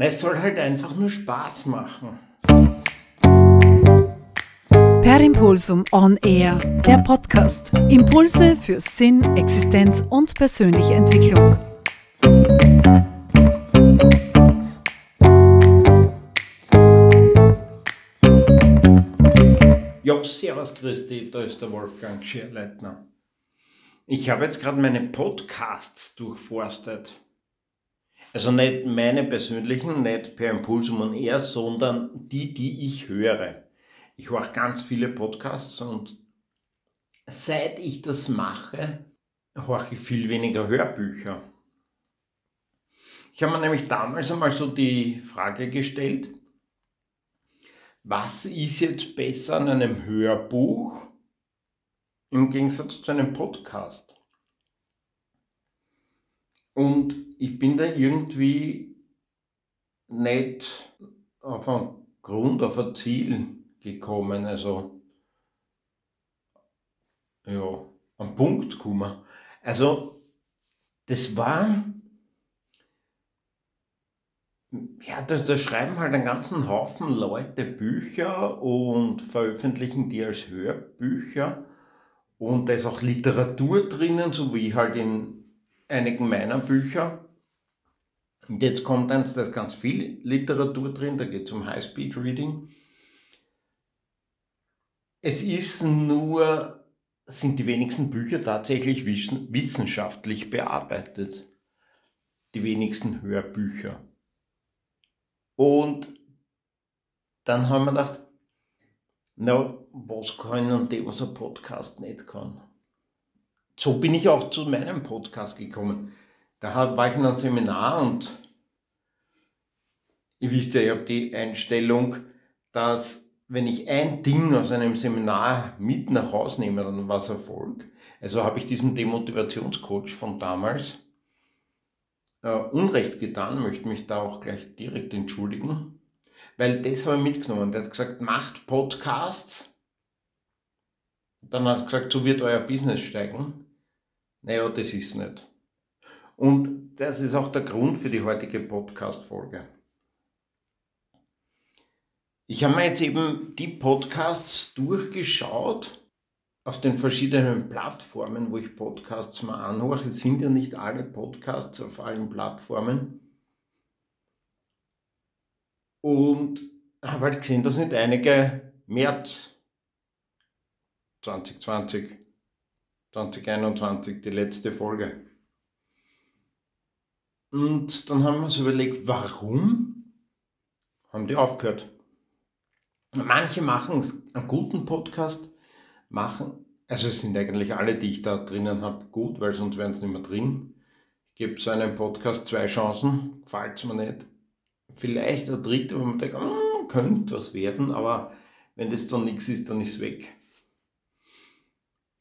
Es soll halt einfach nur Spaß machen. Per Impulsum On Air, der Podcast. Impulse für Sinn, Existenz und persönliche Entwicklung. Ja, servus Christi, da ist der Wolfgang Schierleitner. Ich habe jetzt gerade meine Podcasts durchforstet. Also nicht meine persönlichen, nicht per Impulsum und er, sondern die, die ich höre. Ich höre ganz viele Podcasts und seit ich das mache, höre ich viel weniger Hörbücher. Ich habe mir nämlich damals einmal so die Frage gestellt, was ist jetzt besser an einem Hörbuch im Gegensatz zu einem Podcast? Und ich bin da irgendwie nicht auf einen Grund, auf ein Ziel gekommen. Also, ja, am Punkt gekommen. Also, das war, ja, da, da schreiben halt einen ganzen Haufen Leute Bücher und veröffentlichen die als Hörbücher. Und da ist auch Literatur drinnen, so wie halt in einigen meiner Bücher. Und jetzt kommt eins, da ist ganz viel Literatur drin, da geht es um High-Speed-Reading. Es ist nur, sind die wenigsten Bücher tatsächlich wissenschaftlich bearbeitet. Die wenigsten Hörbücher. Und dann haben wir gedacht, na, was können die, was ein Podcast nicht kann? So bin ich auch zu meinem Podcast gekommen. Da war ich in einem Seminar und ich wisst ja, ich habe die Einstellung, dass wenn ich ein Ding aus einem Seminar mit nach Hause nehme, dann war es Erfolg. Also habe ich diesen Demotivationscoach von damals äh, Unrecht getan, möchte mich da auch gleich direkt entschuldigen, weil das habe ich mitgenommen. Der hat gesagt, macht Podcasts. Dann hat er gesagt, so wird euer Business steigen. Naja, das ist nicht. Und das ist auch der Grund für die heutige Podcast-Folge. Ich habe mir jetzt eben die Podcasts durchgeschaut auf den verschiedenen Plattformen, wo ich Podcasts mal anhöre. Es sind ja nicht alle Podcasts auf allen Plattformen. Und habe halt gesehen, da sind einige März 2020 2021, die letzte Folge. Und dann haben wir uns überlegt, warum haben die aufgehört? Manche machen einen guten Podcast, machen, also es sind eigentlich alle, die ich da drinnen habe, gut, weil sonst wären es nicht mehr drin. Ich gebe so einem Podcast zwei Chancen, gefällt es mir nicht. Vielleicht eine dritte, wo man denkt, oh, könnte was werden, aber wenn das dann nichts ist, dann ist es weg.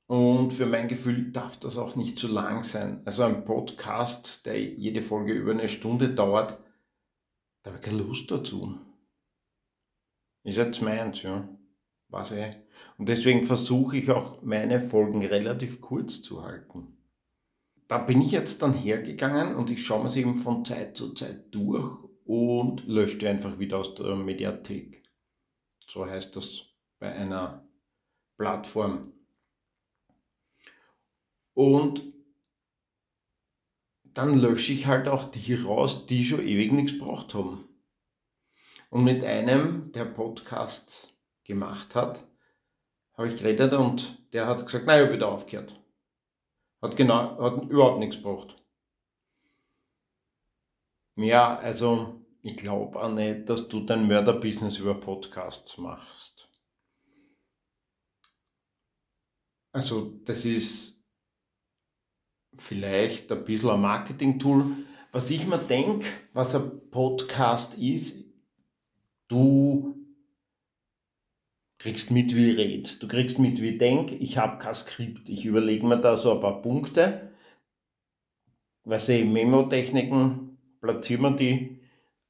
Und für mein Gefühl darf das auch nicht zu lang sein. Also ein Podcast, der jede Folge über eine Stunde dauert, da habe ich keine Lust dazu. Ist jetzt meins, ja. Was eh. Und deswegen versuche ich auch meine Folgen relativ kurz zu halten. Da bin ich jetzt dann hergegangen und ich schaue mir sie eben von Zeit zu Zeit durch und lösche die einfach wieder aus der Mediathek. So heißt das bei einer Plattform. Und dann lösche ich halt auch die raus, die schon ewig nichts gebraucht haben. Und mit einem, der Podcasts gemacht hat, habe ich geredet und der hat gesagt, nein, ich habe wieder aufgehört. Hat genau, hat überhaupt nichts gebraucht. Ja, also ich glaube auch nicht, dass du dein Mörderbusiness über Podcasts machst. Also das ist vielleicht ein bisschen ein Marketing-Tool. Was ich mir denke, was ein Podcast ist, du kriegst mit, wie ich rede. Du kriegst mit, wie ich denke. Ich habe kein Skript. Ich überlege mir da so ein paar Punkte. Weiß ich, Memo-Techniken, platzieren wir die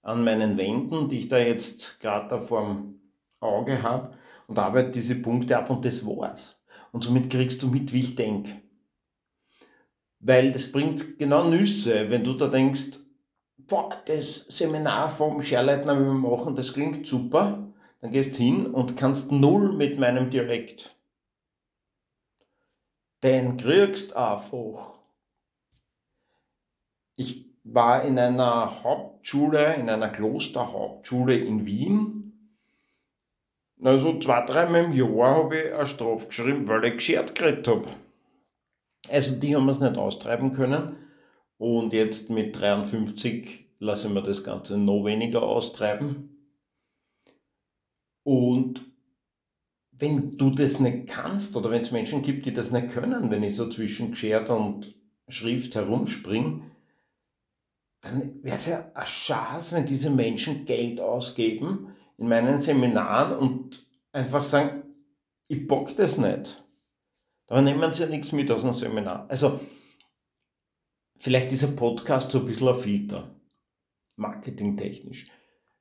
an meinen Wänden, die ich da jetzt gerade da vorm Auge habe und arbeite diese Punkte ab und das war's. Und somit kriegst du mit, wie ich denke. Weil das bringt genau Nüsse, wenn du da denkst, boah, das Seminar vom Scherleitner wir machen, das klingt super, dann gehst hin und kannst null mit meinem Dialekt. Den kriegst einfach. Ich war in einer Hauptschule, in einer Klosterhauptschule in Wien. Also zwei, dreimal im Jahr habe ich eine Strafe geschrieben, weil ich geschert geredet habe. Also die haben wir es nicht austreiben können. Und jetzt mit 53 lassen wir das Ganze noch weniger austreiben. Und wenn du das nicht kannst oder wenn es Menschen gibt, die das nicht können, wenn ich so zwischen Geschert und Schrift herumspringe, dann wäre es ja eine Chance, wenn diese Menschen Geld ausgeben in meinen Seminaren und einfach sagen, ich bock das nicht. Da nehmen sie ja nichts mit aus dem Seminar. Also, vielleicht ist ein Podcast so ein bisschen ein Filter, marketingtechnisch.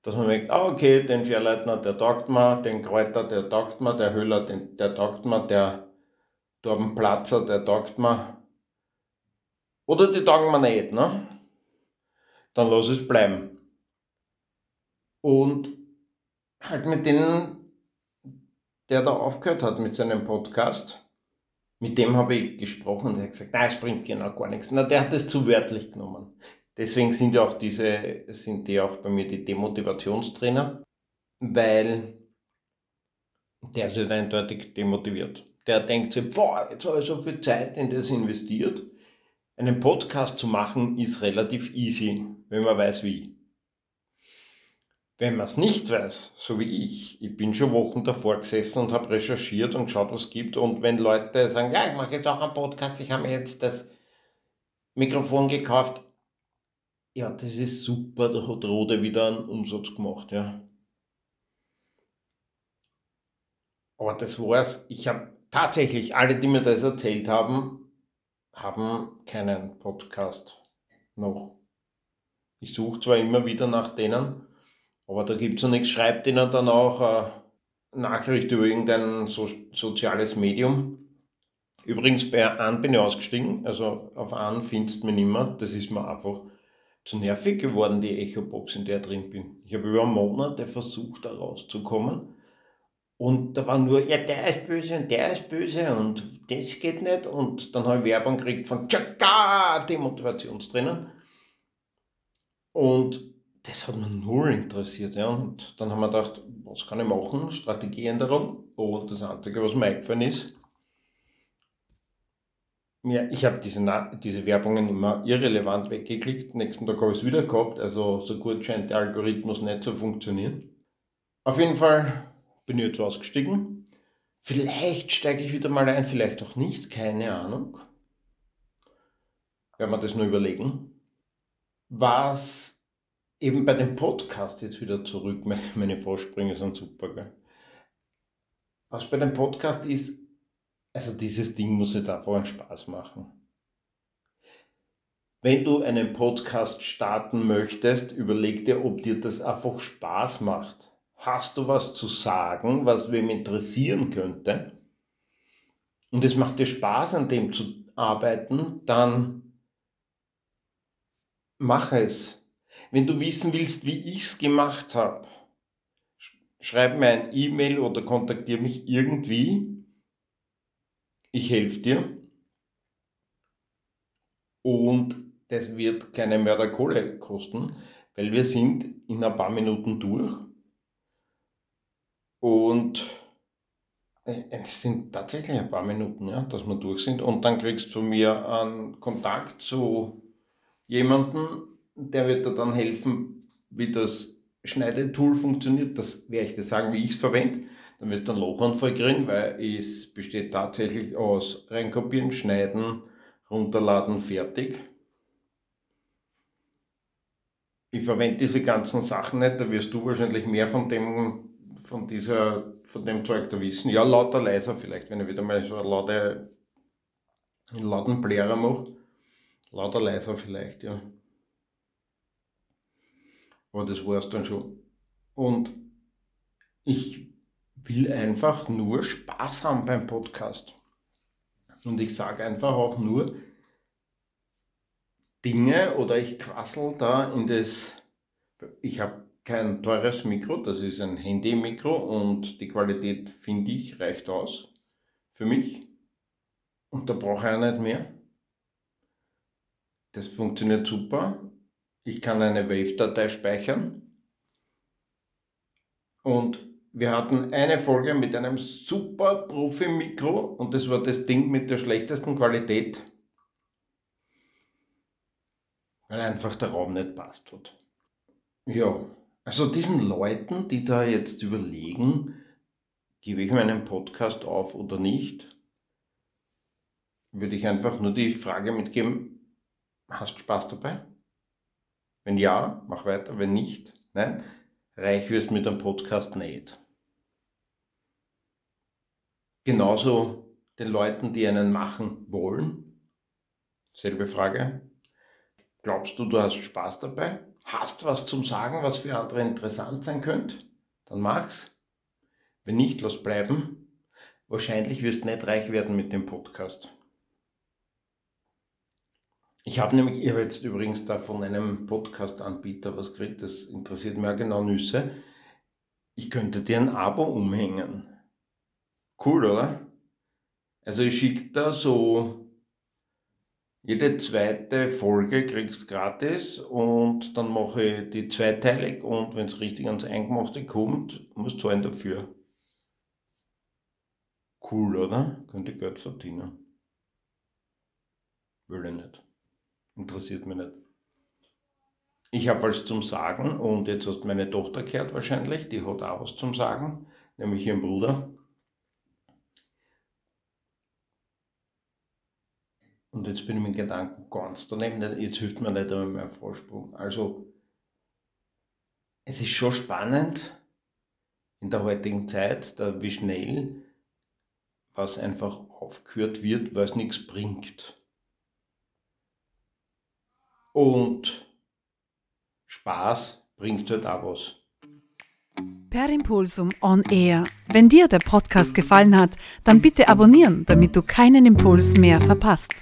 Dass man merkt, ah, okay, den Scherleitner, der taugt mir, den Kräuter, der taugt mir, der Höller, den, der taugt mir, der Torbenplatzer, der taugt mir. Oder die taugen mir nicht, ne? Dann lass es bleiben. Und halt mit denen, der da aufgehört hat mit seinem Podcast, mit dem habe ich gesprochen und er hat gesagt, nein, es bringt genau gar nichts. Na, der hat das zu wörtlich genommen. Deswegen sind ja auch diese, sind die auch bei mir die Demotivationstrainer, weil der ist halt eindeutig demotiviert. Der denkt sich, boah, jetzt habe ich so viel Zeit in das investiert. Einen Podcast zu machen ist relativ easy, wenn man weiß wie. Wenn man es nicht weiß, so wie ich, ich bin schon Wochen davor gesessen und habe recherchiert und geschaut, was es gibt. Und wenn Leute sagen, ja, ich mache jetzt auch einen Podcast, ich habe mir jetzt das Mikrofon gekauft, ja, das ist super, da hat Rode wieder einen Umsatz gemacht, ja. Aber das war's. Ich habe tatsächlich, alle, die mir das erzählt haben, haben keinen Podcast noch. Ich suche zwar immer wieder nach denen, aber da gibt es ja nichts. Schreibt ihnen dann auch eine Nachricht über irgendein so soziales Medium. Übrigens, bei An bin ich ausgestiegen, also auf An findest du mich nicht mehr. Das ist mir einfach zu nervig geworden, die Echo-Box, in der ich drin bin. Ich habe über Monate versucht, da rauszukommen. Und da war nur, ja, der ist böse und der ist böse und das geht nicht. Und dann habe ich Werbung gekriegt von Tschakka, die Motivationstrainer. Und das hat mich null interessiert. Ja. Und dann haben wir gedacht, was kann ich machen? Strategieänderung. Und das Einzige, was mir eingefallen ist, ja, ich habe diese, diese Werbungen immer irrelevant weggeklickt. Nächsten Tag habe ich es wieder gehabt. Also so gut scheint der Algorithmus nicht zu funktionieren. Auf jeden Fall bin ich jetzt ausgestiegen. Vielleicht steige ich wieder mal ein, vielleicht auch nicht, keine Ahnung. Werden wir das nur überlegen. Was eben bei dem Podcast jetzt wieder zurück, meine Vorsprünge sind super, gell? Was bei dem Podcast ist, also dieses Ding muss einfach einen Spaß machen. Wenn du einen Podcast starten möchtest, überleg dir, ob dir das einfach Spaß macht. Hast du was zu sagen, was wem interessieren könnte? Und es macht dir Spaß, an dem zu arbeiten, dann mach es. Wenn du wissen willst, wie ich es gemacht habe, schreib mir ein E-Mail oder kontaktiere mich irgendwie. Ich helfe dir. Und das wird keine Mörderkohle kosten, weil wir sind in ein paar Minuten durch. Und es sind tatsächlich ein paar Minuten, ja, dass wir durch sind. Und dann kriegst du von mir einen Kontakt zu jemandem, der wird dir dann helfen, wie das Schneidetool funktioniert. Das werde ich dir sagen, wie ich es verwende. Dann wirst du einen Lochanfall kriegen, weil es besteht tatsächlich aus reinkopieren, schneiden, runterladen, fertig. Ich verwende diese ganzen Sachen nicht, da wirst du wahrscheinlich mehr von dem, von dieser, von dem Zeug da wissen. Ja, lauter leiser vielleicht, wenn ich wieder mal so eine laute, einen lauten Blärer mache. Lauter leiser vielleicht, ja. Aber das war es dann schon. Und ich will einfach nur Spaß haben beim Podcast. Und ich sage einfach auch nur, Dinge oder ich quassel da in das, ich habe kein teures Mikro, das ist ein Handy-Mikro und die Qualität, finde ich, reicht aus für mich. Und da brauche ich auch nicht mehr. Das funktioniert super. Ich kann eine Wave-Datei speichern. Und wir hatten eine Folge mit einem super Profi-Mikro und das war das Ding mit der schlechtesten Qualität, weil einfach der Raum nicht passt hat. Ja, also diesen Leuten, die da jetzt überlegen, gebe ich meinen Podcast auf oder nicht, würde ich einfach nur die Frage mitgeben, hast Spaß dabei? Wenn ja, mach weiter, wenn nicht, nein, reich wirst mit einem Podcast nicht. Genauso den Leuten, die einen machen wollen. Selbe Frage. Glaubst du, du hast Spaß dabei? Hast was zum Sagen, was für andere interessant sein könnte? Dann mach's. Wenn nicht, lass bleiben. Wahrscheinlich wirst du nicht reich werden mit dem Podcast. Ich habe nämlich, ich habe jetzt übrigens da von einem Podcast-Anbieter was gekriegt, das interessiert mir genau Nüsse. Ich könnte dir ein Abo umhängen. Cool, oder? Also ich schicke da so jede zweite Folge kriegst gratis und dann mache ich die zweiteilig und wenn es richtig ans Eingemachte kommt, musst du zahlen dafür. Cool, oder? Könnte Geld verdienen. Will ich nicht. Interessiert mich nicht. Ich habe was zum Sagen und jetzt hast meine Tochter gehört wahrscheinlich, die hat auch was zum Sagen, nämlich ihren Bruder. Und jetzt bin ich mit Gedanken ganz daneben, jetzt hilft mir nicht einmal mehr Vorsprung. Also, es ist schon spannend in der heutigen Zeit, da wie schnell was einfach aufgehört wird, weil es nichts bringt. Und Spaß bringt halt auch was. Per Impulsum on Air. Wenn dir der Podcast gefallen hat, dann bitte abonnieren, damit du keinen Impuls mehr verpasst.